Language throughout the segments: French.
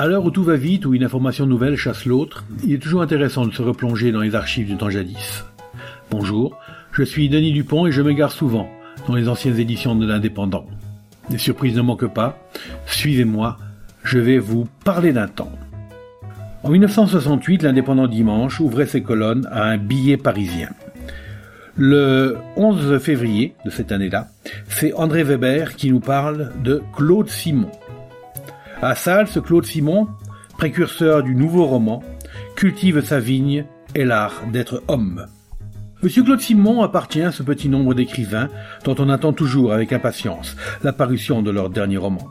À l'heure où tout va vite, où une information nouvelle chasse l'autre, il est toujours intéressant de se replonger dans les archives du temps jadis. Bonjour, je suis Denis Dupont et je m'égare souvent dans les anciennes éditions de l'Indépendant. Les surprises ne manquent pas, suivez-moi, je vais vous parler d'un temps. En 1968, l'Indépendant Dimanche ouvrait ses colonnes à un billet parisien. Le 11 février de cette année-là, c'est André Weber qui nous parle de Claude Simon. À Salles, Claude Simon, précurseur du nouveau roman, cultive sa vigne et l'art d'être homme. Monsieur Claude Simon appartient à ce petit nombre d'écrivains dont on attend toujours avec impatience la parution de leur dernier roman.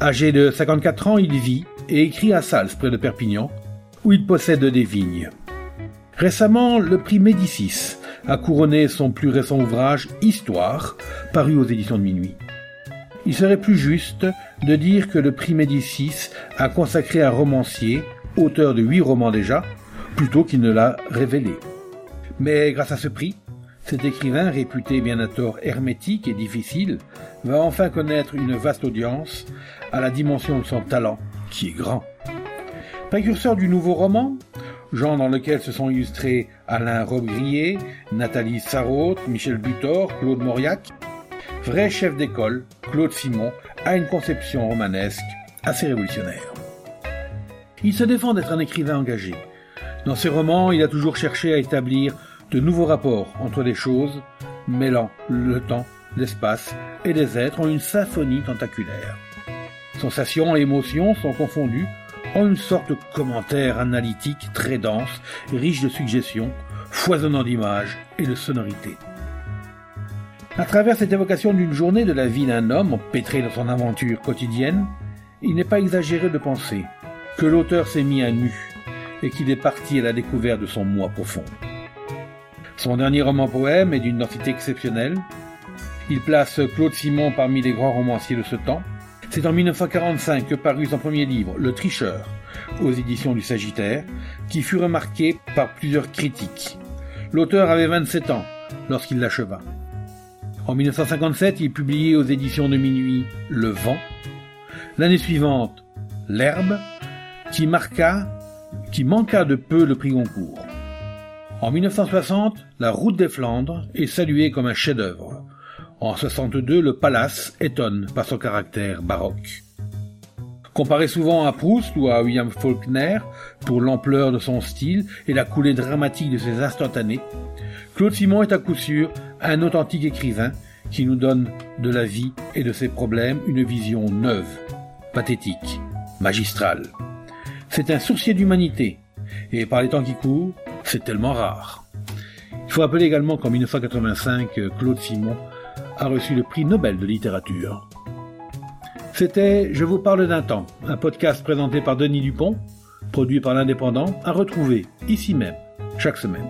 Âgé de 54 ans, il vit et écrit à Salles, près de Perpignan, où il possède des vignes. Récemment, le prix Médicis a couronné son plus récent ouvrage Histoire, paru aux éditions de minuit. Il serait plus juste de dire que le prix Médicis a consacré un romancier, auteur de huit romans déjà, plutôt qu'il ne l'a révélé. Mais grâce à ce prix, cet écrivain, réputé bien à tort hermétique et difficile, va enfin connaître une vaste audience à la dimension de son talent, qui est grand. Précurseur du nouveau roman, genre dans lequel se sont illustrés Alain Robbe-Grillet, Nathalie Sarraute, Michel Butor, Claude Mauriac, vrai chef d'école, Claude Simon, a une conception romanesque assez révolutionnaire. Il se défend d'être un écrivain engagé. Dans ses romans, il a toujours cherché à établir de nouveaux rapports entre les choses, mêlant le temps, l'espace et les êtres en une symphonie tentaculaire. Sensations et émotions sont confondues en une sorte de commentaire analytique très dense, riche de suggestions, foisonnant d'images et de sonorités. À travers cette évocation d'une journée de la vie d'un homme empêtré dans son aventure quotidienne, il n'est pas exagéré de penser que l'auteur s'est mis à nu et qu'il est parti à la découverte de son moi profond. Son dernier roman poème est d'une densité exceptionnelle. Il place Claude Simon parmi les grands romanciers de ce temps. C'est en 1945 que parut son premier livre, Le Tricheur, aux éditions du Sagittaire, qui fut remarqué par plusieurs critiques. L'auteur avait 27 ans lorsqu'il l'acheva. En 1957, il publiait aux éditions de Minuit Le Vent. L'année suivante, L'Herbe, qui marqua, qui manqua de peu le prix Goncourt. En 1960, La Route des Flandres est saluée comme un chef-d'œuvre. En 62, Le Palace étonne par son caractère baroque. Comparé souvent à Proust ou à William Faulkner pour l'ampleur de son style et la coulée dramatique de ses instantanés, Claude Simon est à coup sûr un authentique écrivain qui nous donne de la vie et de ses problèmes une vision neuve, pathétique, magistrale. C'est un sourcier d'humanité, et par les temps qui courent, c'est tellement rare. Il faut rappeler également qu'en 1985, Claude Simon a reçu le prix Nobel de littérature. C'était Je vous parle d'un temps, un podcast présenté par Denis Dupont, produit par l'Indépendant, à retrouver ici même, chaque semaine.